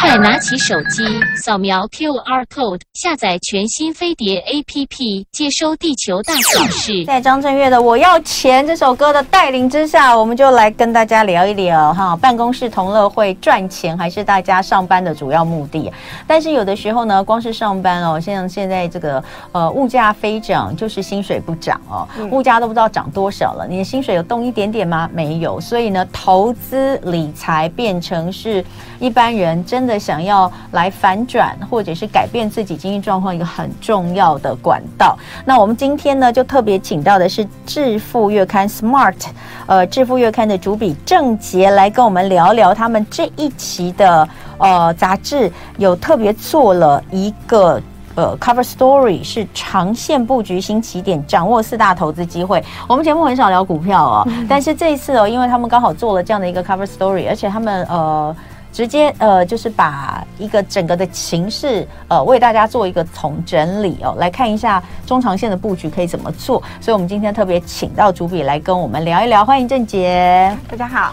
快拿起手机，扫描 QR code，下载全新飞碟 APP，接收地球大小事。在张震岳的《我要钱》这首歌的带领之下，我们就来跟大家聊一聊哈，办公室同乐会赚钱还是大家上班的主要目的？但是有的时候呢，光是上班哦，像现在这个呃物价飞涨，就是薪水不涨哦，物价都不知道涨多少了，你的薪水有动一点点吗？没有，所以呢，投资理财变成是一般人真的。想要来反转或者是改变自己经济状况一个很重要的管道。那我们今天呢，就特别请到的是《致富月刊》Smart，呃，《致富月刊》的主笔郑杰来跟我们聊聊他们这一期的呃杂志有特别做了一个呃 cover story，是长线布局新起点，掌握四大投资机会。我们节目很少聊股票哦，嗯、但是这一次哦，因为他们刚好做了这样的一个 cover story，而且他们呃。直接呃，就是把一个整个的形势呃，为大家做一个统整理哦，来看一下中长线的布局可以怎么做。所以，我们今天特别请到主笔来跟我们聊一聊，欢迎郑杰。大家好，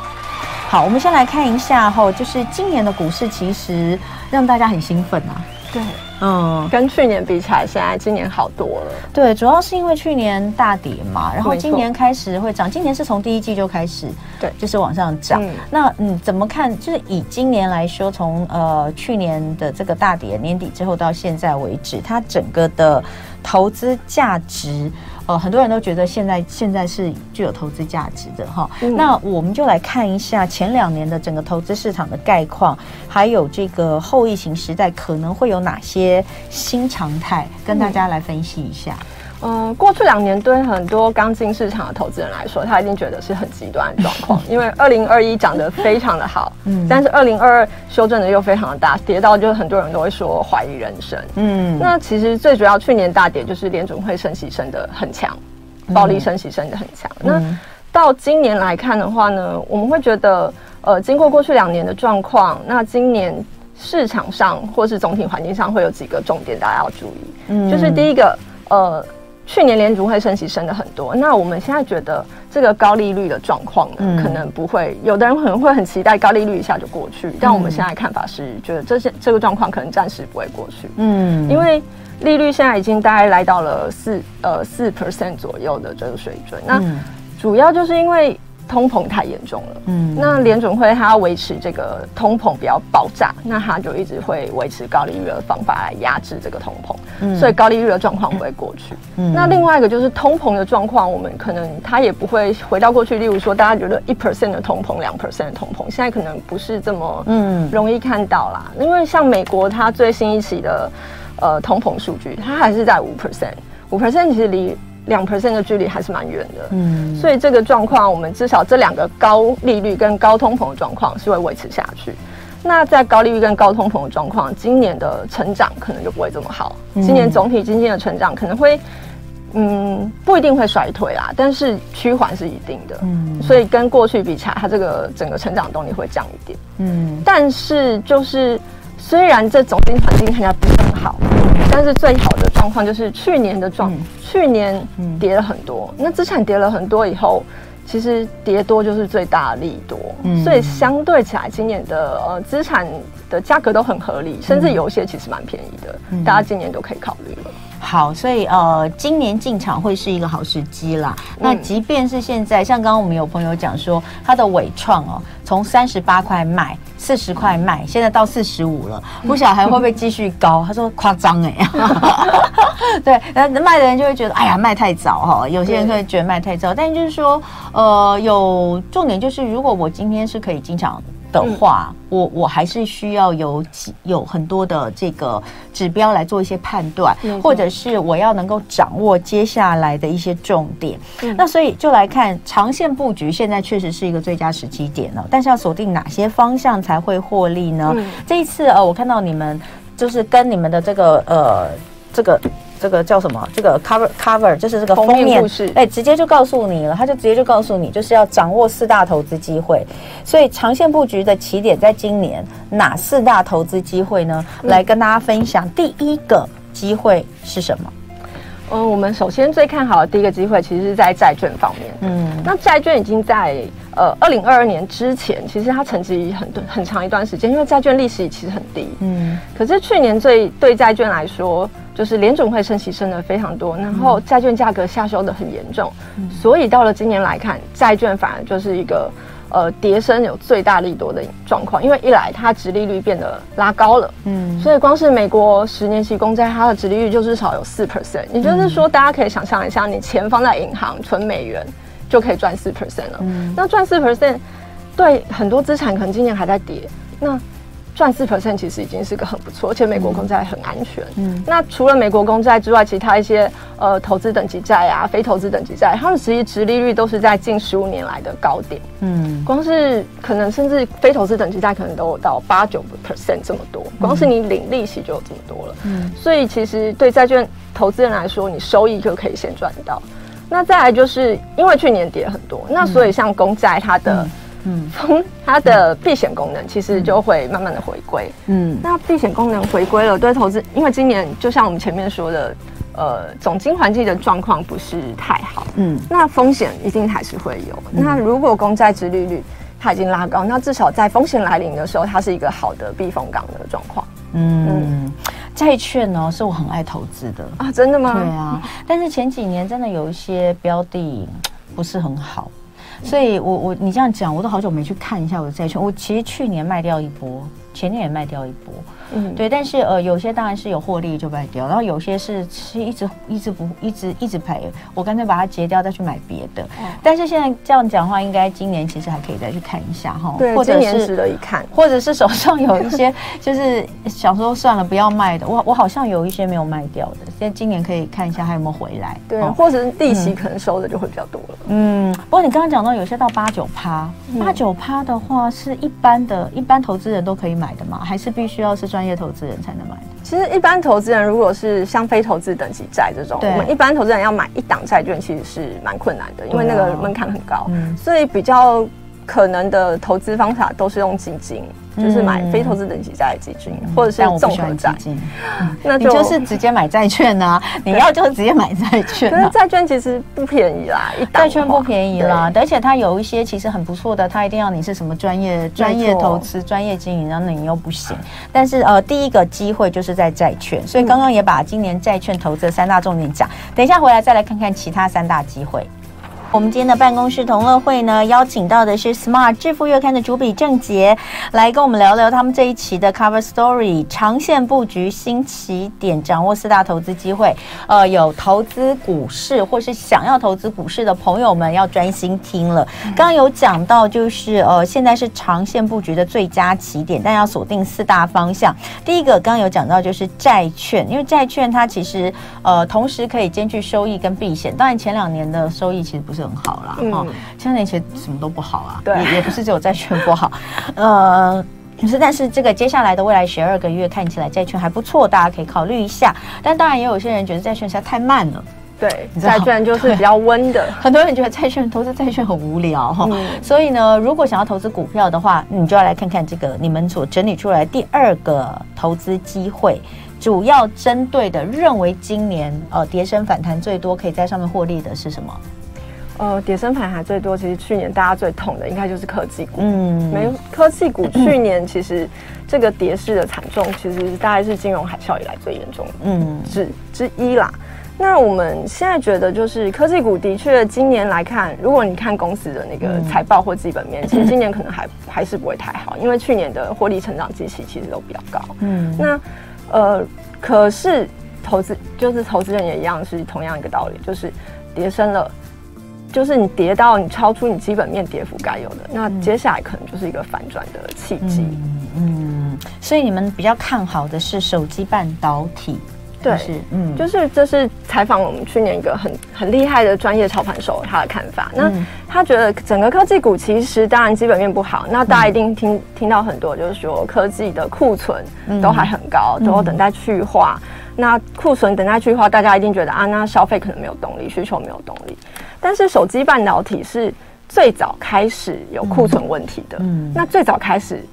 好，我们先来看一下哈，就是今年的股市其实让大家很兴奋啊。对。嗯，跟去年比起来，现在今年好多了。对，主要是因为去年大跌嘛，然后今年开始会涨。今年是从第一季就开始，对，就是往上涨。嗯，那嗯，怎么看？就是以今年来说，从呃去年的这个大跌年底之后到现在为止，它整个的投资价值。呃，很多人都觉得现在现在是具有投资价值的哈。嗯、那我们就来看一下前两年的整个投资市场的概况，还有这个后疫情时代可能会有哪些新常态，跟大家来分析一下。嗯嗯，过去两年对很多刚进市场的投资人来说，他一定觉得是很极端的状况，因为二零二一涨得非常的好，嗯，但是二零二二修正的又非常的大，跌到就是很多人都会说怀疑人生，嗯，那其实最主要去年大跌就是联准会升息升的很强，暴力升息升的很强，嗯、那到今年来看的话呢，我们会觉得，呃，经过过去两年的状况，那今年市场上或是总体环境上会有几个重点大家要注意，嗯，就是第一个，呃。去年联储会升息升的很多，那我们现在觉得这个高利率的状况呢，嗯、可能不会，有的人可能会很期待高利率一下就过去，但我们现在看法是觉得这些这个状况可能暂时不会过去，嗯，因为利率现在已经大概来到了四呃四 percent 左右的这个水准，那主要就是因为。通膨太严重了，嗯，那联准会它要维持这个通膨不要爆炸，那它就一直会维持高利率的方法来压制这个通膨，嗯，所以高利率的状况不会过去。嗯，那另外一个就是通膨的状况，我们可能它也不会回到过去。例如说，大家觉得一 percent 的通膨，两 percent 的通膨，现在可能不是这么嗯容易看到啦。因为像美国它最新一期的呃通膨数据，它还是在五 percent，五 percent 其实离。两 percent 的距离还是蛮远的，嗯，所以这个状况，我们至少这两个高利率跟高通膨的状况是会维持下去。那在高利率跟高通膨的状况，今年的成长可能就不会这么好。今年总体经济的成长可能会，嗯，不一定会衰退啦，但是趋缓是一定的。嗯，所以跟过去比起来，它这个整个成长动力会降一点。嗯，但是就是虽然这总体环境看起来不是很好。但是最好的状况就是去年的状，嗯、去年跌了很多，嗯、那资产跌了很多以后，其实跌多就是最大利多，嗯、所以相对起来，今年的呃资产的价格都很合理，甚至有一些其实蛮便宜的，嗯、大家今年都可以考虑。了。好，所以呃，今年进场会是一个好时机啦。嗯、那即便是现在，像刚刚我们有朋友讲说，他的伟创哦，从三十八块卖，四十块卖，现在到四十五了，不晓得还会不会继续高？他说夸张哎，对，那卖的人就会觉得，哎呀，卖太早哈。有些人会觉得卖太早，但就是说，呃，有重点就是，如果我今天是可以进场。的话，我我还是需要有几有很多的这个指标来做一些判断，或者是我要能够掌握接下来的一些重点。那所以就来看长线布局，现在确实是一个最佳时机点了。但是要锁定哪些方向才会获利呢？这一次呃，我看到你们就是跟你们的这个呃这个。这个叫什么？这个 cover cover 就是这个封面，哎，直接就告诉你了，他就直接就告诉你，就是要掌握四大投资机会。所以长线布局的起点在今年，哪四大投资机会呢？来跟大家分享。第一个机会是什么？嗯，我们首先最看好的第一个机会，其实是在债券方面。嗯，那债券已经在呃二零二二年之前，其实它沉寂很很长一段时间，因为债券利息其实很低。嗯，可是去年最对债券来说，就是联准会升息升的非常多，然后债券价格下修的很严重，嗯，所以到了今年来看，债券反而就是一个。呃，跌升有最大利多的状况，因为一来它殖利率变得拉高了，嗯，所以光是美国十年期公债，它的殖利率就至少有四 percent，也就是说，大家可以想象一下，你钱放在银行存美元就可以赚四 percent 了，嗯，那赚四 percent 对很多资产可能今年还在跌，那。赚四 percent 其实已经是个很不错，而且美国公债很安全。嗯，那除了美国公债之外，其他一些呃投资等级债啊、非投资等级债，它们实际殖利率都是在近十五年来的高点。嗯，光是可能甚至非投资等级债可能都有到八九 percent 这么多，光是你领利息就有这么多了。嗯，所以其实对债券投资人来说，你收益就可以先赚到。那再来就是因为去年跌很多，那所以像公债它的。嗯，从它的避险功能其实就会慢慢的回归。嗯，那避险功能回归了，对投资，因为今年就像我们前面说的，呃，总经环境的状况不是太好。嗯，那风险一定还是会有。嗯、那如果公债殖利率它已经拉高，那至少在风险来临的时候，它是一个好的避风港的状况。嗯，债、嗯、券呢是我很爱投资的啊，真的吗？对啊，但是前几年真的有一些标的不是很好。所以我，我你这样讲，我都好久没去看一下我的债券。我其实去年卖掉一波，前年也卖掉一波。嗯，对，但是呃，有些当然是有获利就卖掉，然后有些是是一直一直不一直一直赔，我干脆把它结掉再去买别的。嗯，但是现在这样讲话，应该今年其实还可以再去看一下哈，对，或者是值得一看，或者是手上有一些就是想说算了不要卖的，我我好像有一些没有卖掉的，现在今年可以看一下还有没有回来。对，或者是利息可能收的就会比较多了。嗯，不过你刚刚讲到有些到八九趴，八九趴的话是一般的一般投资人都可以买的吗？还是必须要是专专业投资人才能买的。其实一般投资人如果是像非投资等级债这种，我们一般投资人要买一档债券，其实是蛮困难的，因为那个门槛很高，所以比较可能的投资方法都是用基金。就是买非投资等级债的基金，或者是综合债。那你就是直接买债券啊！你要就直接买债券。可是债券其实不便宜啦，一债券不便宜啦，而且它有一些其实很不错的，它一定要你是什么专业专业投资、专业经营，然后你又不行。但是呃，第一个机会就是在债券，所以刚刚也把今年债券投资的三大重点讲。等一下回来再来看看其他三大机会。我们今天的办公室同乐会呢，邀请到的是《Smart 致富月刊》的主笔郑杰，来跟我们聊聊他们这一期的 Cover Story，长线布局新起点，掌握四大投资机会。呃，有投资股市或是想要投资股市的朋友们，要专心听了。刚刚有讲到，就是呃，现在是长线布局的最佳起点，但要锁定四大方向。第一个，刚刚有讲到就是债券，因为债券它其实呃，同时可以兼具收益跟避险。当然，前两年的收益其实不是。很好啦，哦，前年其实什么都不好啊，对，也也不是只有债券不好，呃，可是但是这个接下来的未来十二个月看起来债券还不错，大家可以考虑一下。但当然也有些人觉得债券实在太慢了，对，债券就是比较温的。很多人觉得债券投资债券很无聊哈，嗯、所以呢，如果想要投资股票的话，你就要来看看这个你们所整理出来第二个投资机会，主要针对的认为今年呃跌升反弹最多，可以在上面获利的是什么？呃，跌升盘还最多，其实去年大家最痛的应该就是科技股。嗯，没科技股去年其实这个跌势的惨重，其实大概是金融海啸以来最严重的嗯之之一啦。那我们现在觉得，就是科技股的确今年来看，如果你看公司的那个财报或基本面，其实今年可能还还是不会太好，因为去年的获利成长基期其实都比较高。嗯，那呃，可是投资就是投资人也一样是同样一个道理，就是跌升了。就是你跌到你超出你基本面跌幅该有的，那接下来可能就是一个反转的契机。嗯，嗯，所以你们比较看好的是手机半导体，对，是嗯，就是这是采访我们去年一个很很厉害的专业操盘手他的看法。那他觉得整个科技股其实当然基本面不好，那大家一定听听到很多就是说科技的库存都还很高，都等待去化。那库存等待去化，大家一定觉得啊，那消费可能没有动力，需求没有动力。但是手机半导体是最早开始有库存问题的，嗯，那最早开始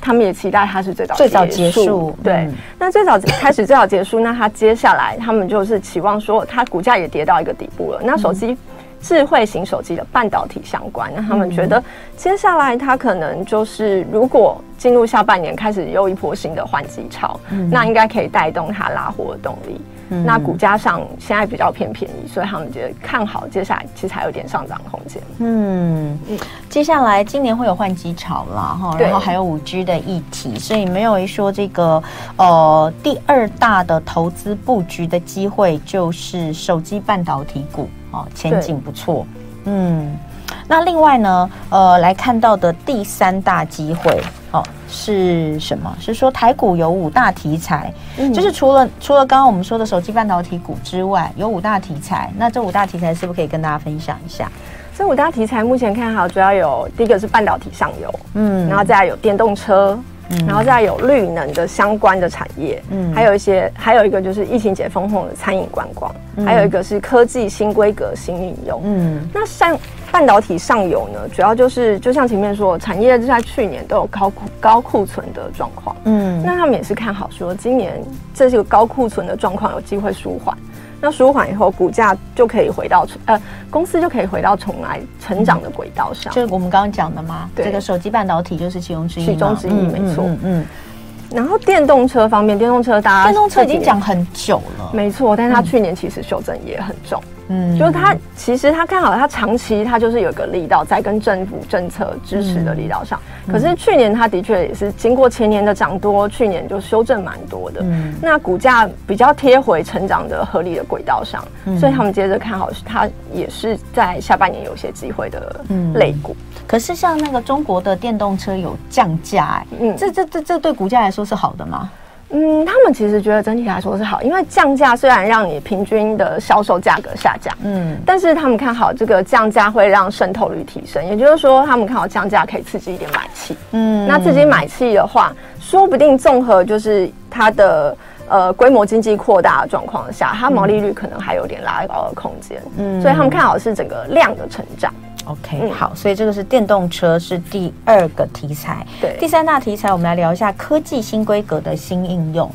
他们也期待它是最早最早结束。对，嗯、那最早开始最早结束，那它接下来他们就是期望说，它股价也跌到一个底部了。那手机、嗯、智慧型手机的半导体相关，那他们觉得接下来它可能就是如果进入下半年开始又一波新的换机潮，嗯、那应该可以带动它拉货的动力。那股价上现在比较偏便宜，所以他们觉得看好，接下来其实还有点上涨空间。嗯，接下来今年会有换机潮啦，哈，然后还有五 G 的议题，所以没有一说这个呃第二大的投资布局的机会就是手机半导体股，哦，前景不错。嗯，那另外呢，呃，来看到的第三大机会。哦，是什么？是说台股有五大题材，嗯、就是除了除了刚刚我们说的手机半导体股之外，有五大题材。那这五大题材是不是可以跟大家分享一下？这五大题材目前看好，主要有第一个是半导体上游，嗯，然后再来有电动车，嗯，然后再有绿能的相关的产业，嗯，还有一些，还有一个就是疫情解封后的餐饮观光，嗯、还有一个是科技新规格新应用，嗯，那像。半导体上游呢，主要就是就像前面说，产业在去年都有高库高库存的状况，嗯，那他们也是看好说，今年这是个高库存的状况有机会舒缓，那舒缓以后，股价就可以回到呃，公司就可以回到重来成长的轨道上。就是我们刚刚讲的吗？对，这个手机半导体就是其中之一，其中之一没错，嗯。嗯然后电动车方面，电动车大家电动车已经讲很久了，没错，但是它去年其实修正也很重，嗯，就是他其实他看好他长期他就是有个力道在跟政府政策支持的力道上，嗯、可是去年他的确也是经过前年的涨多，去年就修正蛮多的，嗯，那股价比较贴回成长的合理的轨道上，嗯、所以他们接着看好它也是在下半年有些机会的类股。嗯可是像那个中国的电动车有降价，这这这这对股价来说是好的吗？嗯，他们其实觉得整体来说是好，因为降价虽然让你平均的销售价格下降，嗯，但是他们看好这个降价会让渗透率提升，也就是说他们看好降价可以刺激一点买气，嗯，那刺激买气的话，说不定综合就是它的呃规模经济扩大的状况下，它毛利率可能还有点拉高的空间，嗯，所以他们看好是整个量的成长。OK，、嗯、好，所以这个是电动车是第二个题材。对，第三大题材，我们来聊一下科技新规格的新应用。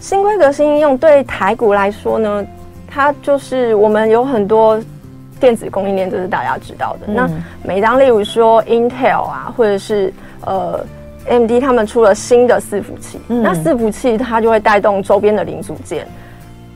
新规格新应用对台股来说呢，它就是我们有很多电子供应链，这是大家知道的。嗯、那每当例如说 Intel 啊，或者是呃 AMD 他们出了新的伺服器，嗯、那伺服器它就会带动周边的零组件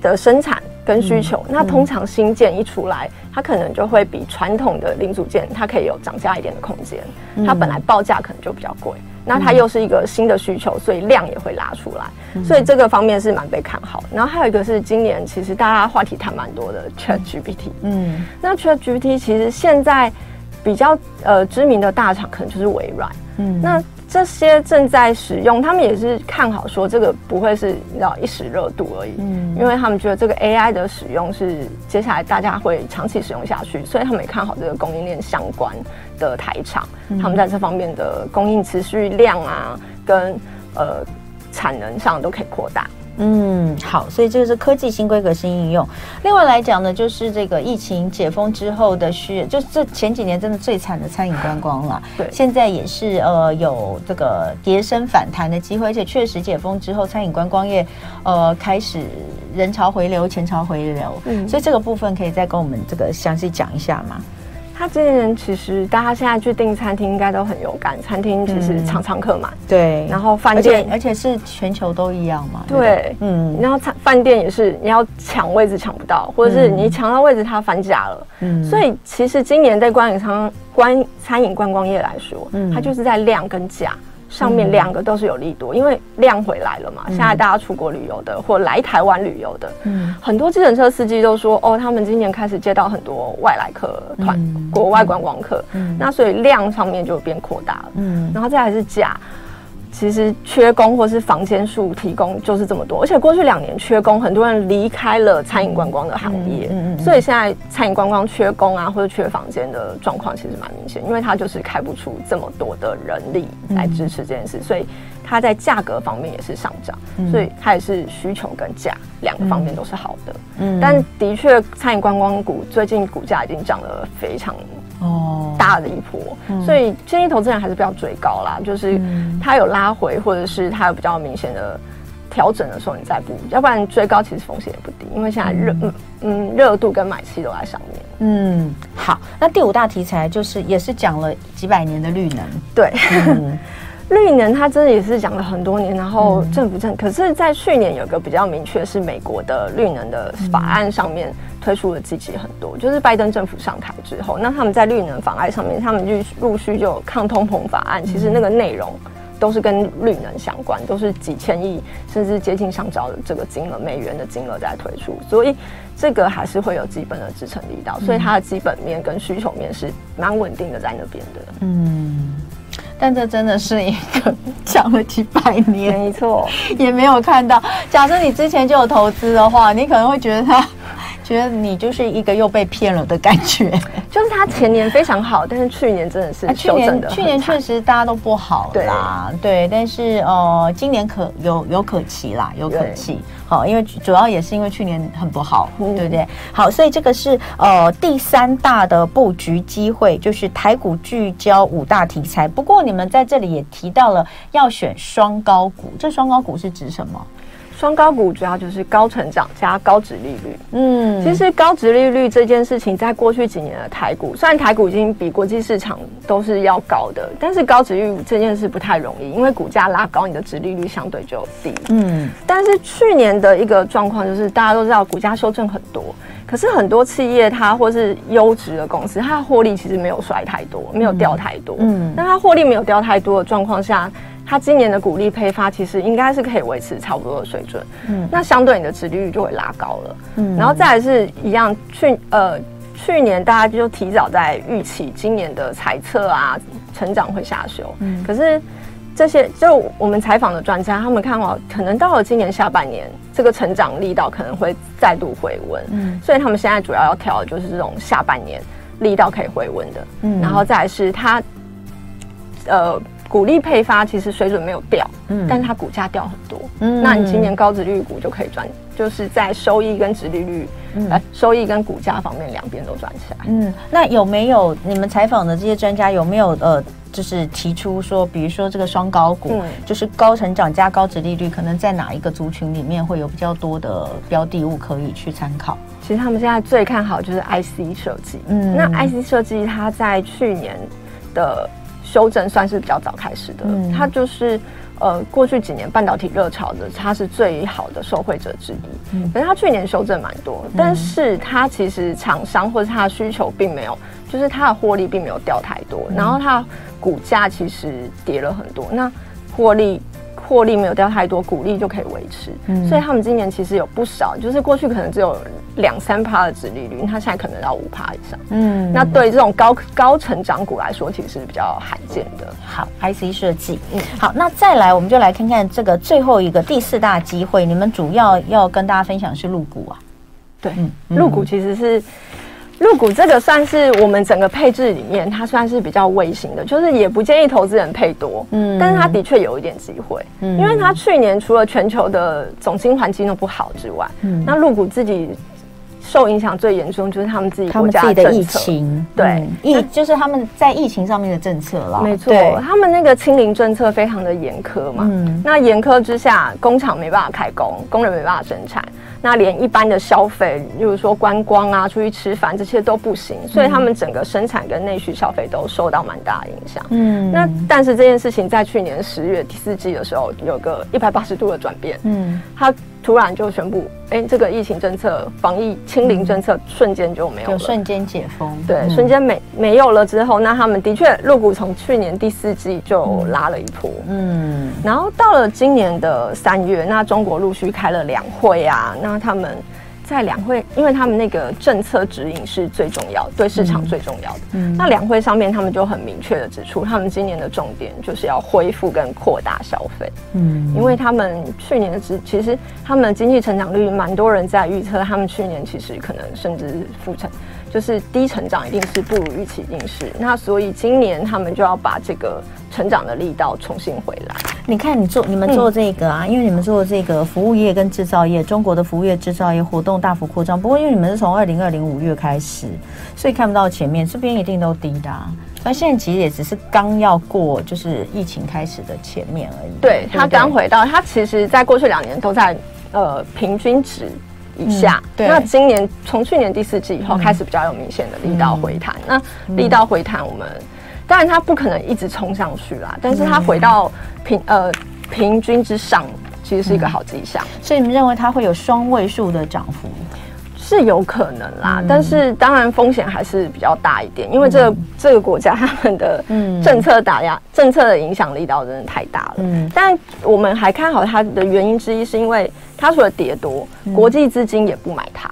的生产。跟需求，嗯、那通常新件一出来，嗯、它可能就会比传统的零组件，它可以有涨价一点的空间。嗯、它本来报价可能就比较贵，那它又是一个新的需求，所以量也会拉出来。嗯、所以这个方面是蛮被看好。然后还有一个是今年其实大家话题谈蛮多的 ChatGPT。嗯，那 ChatGPT 其实现在比较呃知名的大厂可能就是微软。嗯，那。这些正在使用，他们也是看好说这个不会是你知道一时热度而已，嗯，因为他们觉得这个 AI 的使用是接下来大家会长期使用下去，所以他们也看好这个供应链相关的台厂，他们在这方面的供应持续量啊，跟呃产能上都可以扩大。嗯，好，所以这个是科技新规格新应用。另外来讲呢，就是这个疫情解封之后的需，就是这前几年真的最惨的餐饮观光了。对，现在也是呃有这个跌升反弹的机会，而且确实解封之后，餐饮观光业呃开始人潮回流，钱潮回流。嗯，所以这个部分可以再跟我们这个详细讲一下吗？他今年其实大家现在去订餐厅应该都很有感，餐厅其实常常客满，对。然后饭店而，而且是全球都一样嘛，对，嗯。然后餐饭店也是，你要抢位置抢不到，或者是你抢到位置它翻价了，嗯。所以其实今年在观影商观餐饮观光业来说，嗯，它就是在量跟价。上面两个都是有利多，因为量回来了嘛。现在大家出国旅游的，或来台湾旅游的，嗯，很多计程车司机都说，哦，他们今年开始接到很多外来客团，国外观光客，嗯，那所以量上面就变扩大了，嗯，然后再还是价。其实缺工或是房间数提供就是这么多，而且过去两年缺工，很多人离开了餐饮观光的行业，嗯嗯嗯、所以现在餐饮观光缺工啊或者缺房间的状况其实蛮明显，因为它就是开不出这么多的人力来支持这件事，嗯、所以它在价格方面也是上涨，嗯、所以它也是需求跟价两个方面都是好的，嗯，但的确餐饮观光股最近股价已经涨了非常。哦。大的一波，嗯、所以建议投资人还是不要追高啦，就是它有拉回或者是它有比较明显的调整的时候，你再补，要不然追高其实风险也不低，因为现在热嗯嗯热度跟买气都在上面。嗯，好，那第五大题材就是也是讲了几百年的绿能，对。嗯 绿能它真的也是讲了很多年，然后政府政，可是，在去年有个比较明确是美国的绿能的法案上面推出的积极很多，就是拜登政府上台之后，那他们在绿能法案上面，他们就陆续就有抗通膨法案，其实那个内容都是跟绿能相关，都是几千亿甚至接近上兆的这个金额美元的金额在推出，所以这个还是会有基本的支撑力道，所以它的基本面跟需求面是蛮稳定的在那边的，嗯。但这真的是一个 讲了几百年，没错，也没有看到。假设你之前就有投资的话，你可能会觉得他。觉得你就是一个又被骗了的感觉，就是他前年非常好，但是去年真的是去年去年确实大家都不好啦，对，对，但是呃，今年可有有可期啦，有可期，好，因为主要也是因为去年很不好，嗯、对不对？好，所以这个是呃第三大的布局机会，就是台股聚焦五大题材。不过你们在这里也提到了要选双高股，这双高股是指什么？双高股主要就是高成长加高值利率。嗯，其实高值利率这件事情，在过去几年的台股，虽然台股已经比国际市场都是要高的，但是高值利率这件事不太容易，因为股价拉高，你的值利率相对就低。嗯，但是去年的一个状况就是，大家都知道股价修正很多，可是很多企业它或是优质的公司，它的获利其实没有衰太多，没有掉太多。嗯，那它获利没有掉太多的状况下。它今年的股利配发其实应该是可以维持差不多的水准，嗯，那相对你的殖利率就会拉高了，嗯，然后再来是一样，去呃去年大家就提早在预期今年的财测啊成长会下修，嗯，可是这些就我们采访的专家他们看好，可能到了今年下半年这个成长力道可能会再度回温，嗯，所以他们现在主要要调的就是这种下半年力道可以回温的，嗯，然后再来是它呃。股利配发其实水准没有掉，嗯，但是它股价掉很多，嗯，那你今年高值利率股就可以赚，就是在收益跟值利率，嗯，呃，收益跟股价方面两边都赚起来，嗯，那有没有你们采访的这些专家有没有呃，就是提出说，比如说这个双高股，嗯，就是高成长加高值利率，可能在哪一个族群里面会有比较多的标的物可以去参考？其实他们现在最看好就是 IC 设计，嗯，那 IC 设计它在去年的。修正算是比较早开始的，嗯、它就是呃过去几年半导体热潮的，它是最好的受惠者之一。嗯，可是它去年修正蛮多，嗯、但是它其实厂商或者它的需求并没有，就是它的获利并没有掉太多，嗯、然后它股价其实跌了很多，那获利。获利没有掉太多，股利就可以维持，嗯、所以他们今年其实有不少，就是过去可能只有两三趴的殖利率，它现在可能到五趴以上。嗯，那对这种高高成长股来说，其实是比较罕见的。好，IC 设计，嗯，好，那再来，我们就来看看这个最后一个第四大机会，你们主要要跟大家分享是入股啊？对，嗯，陆股其实是。陆股这个算是我们整个配置里面，它算是比较微型的，就是也不建议投资人配多，嗯，但是它的确有一点机会，嗯，因为它去年除了全球的总经环境都不好之外，嗯，那入股自己受影响最严重就是他们自己国家的，的疫情，对，疫、嗯、就是他们在疫情上面的政策了，没错，他们那个清零政策非常的严苛嘛，嗯，那严苛之下，工厂没办法开工，工人没办法生产。那连一般的消费，例如说观光啊、出去吃饭这些都不行，所以他们整个生产跟内需消费都受到蛮大的影响。嗯，那但是这件事情在去年十月第四季的时候有个一百八十度的转变。嗯，他。突然就宣布，哎、欸，这个疫情政策、防疫清零政策瞬间就没有了，就瞬间解封。对，嗯、瞬间没没有了之后，那他们的确，入股从去年第四季就拉了一波。嗯，然后到了今年的三月，那中国陆续开了两会啊，那他们。在两会，因为他们那个政策指引是最重要的，对市场最重要的。嗯，那两会上面他们就很明确的指出，他们今年的重点就是要恢复跟扩大消费。嗯，因为他们去年的其其实他们的经济成长率蛮多人在预测，他们去年其实可能甚至负成就是低成长一定是不如预期，一定是。那所以今年他们就要把这个成长的力道重新回来。你看，你做你们做这个啊，嗯、因为你们做这个服务业跟制造业，中国的服务业制造业活动大幅扩张。不过因为你们是从二零二零五月开始，所以看不到前面这边一定都低的、啊。那现在其实也只是刚要过，就是疫情开始的前面而已。对，它刚回到，它其实在过去两年都在呃平均值。以下，嗯、那今年从去年第四季以后开始比较有明显的力道回弹。嗯、那力道回弹，我们、嗯、当然它不可能一直冲上去啦，但是它回到平呃平均之上，其实是一个好迹象、嗯。所以你们认为它会有双位数的涨幅？是有可能啦，嗯、但是当然风险还是比较大一点，因为这个、嗯、这个国家 他们的政策打压、嗯、政策的影响力道真的太大了。嗯，但我们还看好它的原因之一，是因为它除了跌多，嗯、国际资金也不买它。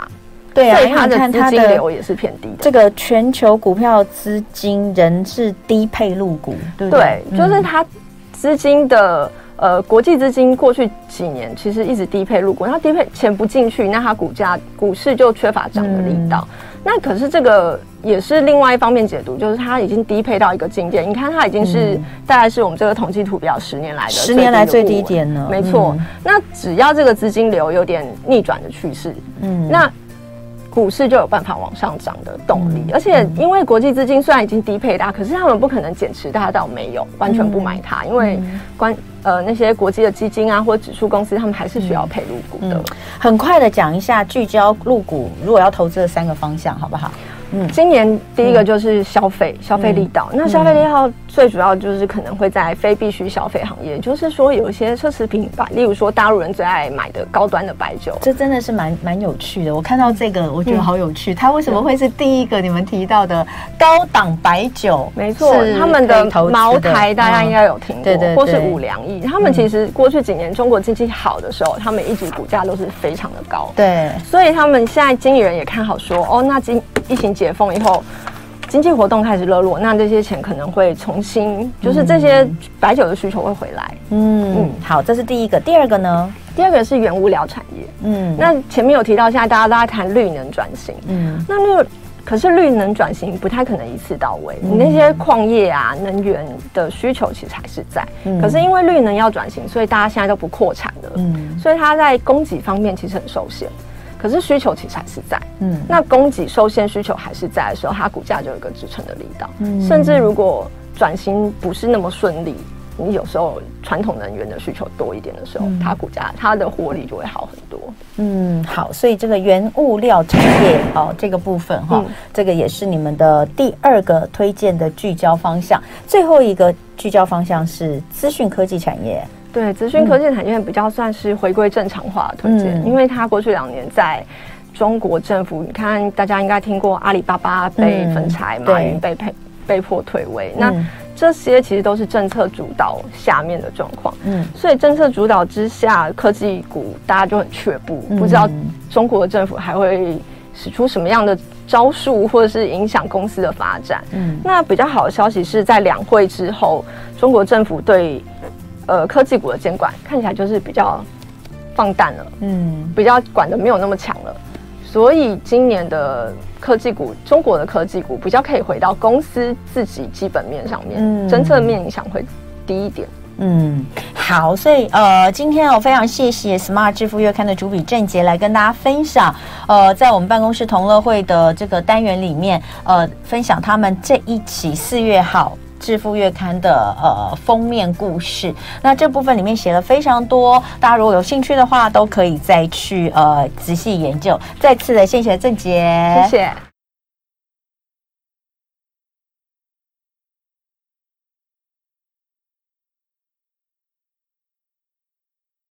对啊，所以它的资金流也是偏低的。这个全球股票资金仍是低配入股？对，就是它资金的。呃，国际资金过去几年其实一直低配入股，那低配钱不进去，那它股价股市就缺乏涨的力道。嗯、那可是这个也是另外一方面解读，就是它已经低配到一个境界。你看它已经是、嗯、大概是我们这个统计图表十年来的十年来最低点了。没错，嗯、那只要这个资金流有点逆转的趋势，嗯，那。股市就有办法往上涨的动力，而且因为国际资金虽然已经低配大，可是他们不可能减持大到没有，完全不买它，因为关呃那些国际的基金啊或指数公司，他们还是需要配入股的。很快的讲一下聚焦入股，如果要投资的三个方向，好不好？嗯，今年第一个就是消费，消费力道。那消费力道最主要就是可能会在非必需消费行业，就是说有一些奢侈品吧，例如说大陆人最爱买的高端的白酒，这真的是蛮蛮有趣的。我看到这个，我觉得好有趣。它为什么会是第一个你们提到的高档白酒？没错，他们的茅台大家应该有听过，对对，或是五粮液。他们其实过去几年中国经济好的时候，他们一直股价都是非常的高。对，所以他们现在经理人也看好说，哦，那今疫情。解封以后，经济活动开始热络，那这些钱可能会重新，就是这些白酒的需求会回来。嗯嗯，好，这是第一个。第二个呢？第二个是原物料产业。嗯，那前面有提到，现在大家都在谈绿能转型。嗯，那绿可是绿能转型不太可能一次到位，嗯、你那些矿业啊、能源的需求其实还是在。嗯、可是因为绿能要转型，所以大家现在都不扩产了。嗯，所以它在供给方面其实很受限。可是需求其实还是在，嗯，那供给受限，需求还是在的时候，它股价就有一个支撑的力道。嗯，甚至如果转型不是那么顺利，你有时候传统能源的需求多一点的时候，嗯、它股价它的活力就会好很多。嗯，好，所以这个原物料产业哦，这个部分哈，嗯、这个也是你们的第二个推荐的聚焦方向。最后一个聚焦方向是资讯科技产业。对，资讯科技产业比较算是回归正常化的推荐，嗯、因为它过去两年在中国政府，你看大家应该听过阿里巴巴被分拆，马云、嗯、被被被迫退位，嗯、那这些其实都是政策主导下面的状况。嗯，所以政策主导之下，科技股大家就很却步，嗯、不知道中国的政府还会使出什么样的招数，或者是影响公司的发展。嗯，那比较好的消息是在两会之后，中国政府对呃，科技股的监管看起来就是比较放淡了，嗯，比较管的没有那么强了，所以今年的科技股，中国的科技股比较可以回到公司自己基本面上面，嗯，政策面影响会低一点，嗯，好，所以呃，今天我非常谢谢 Smart 致富月刊的主笔郑杰来跟大家分享，呃，在我们办公室同乐会的这个单元里面，呃，分享他们这一期四月号。致富月刊的呃封面故事，那这部分里面写了非常多，大家如果有兴趣的话，都可以再去呃仔细研究。再次的谢谢郑杰，谢谢。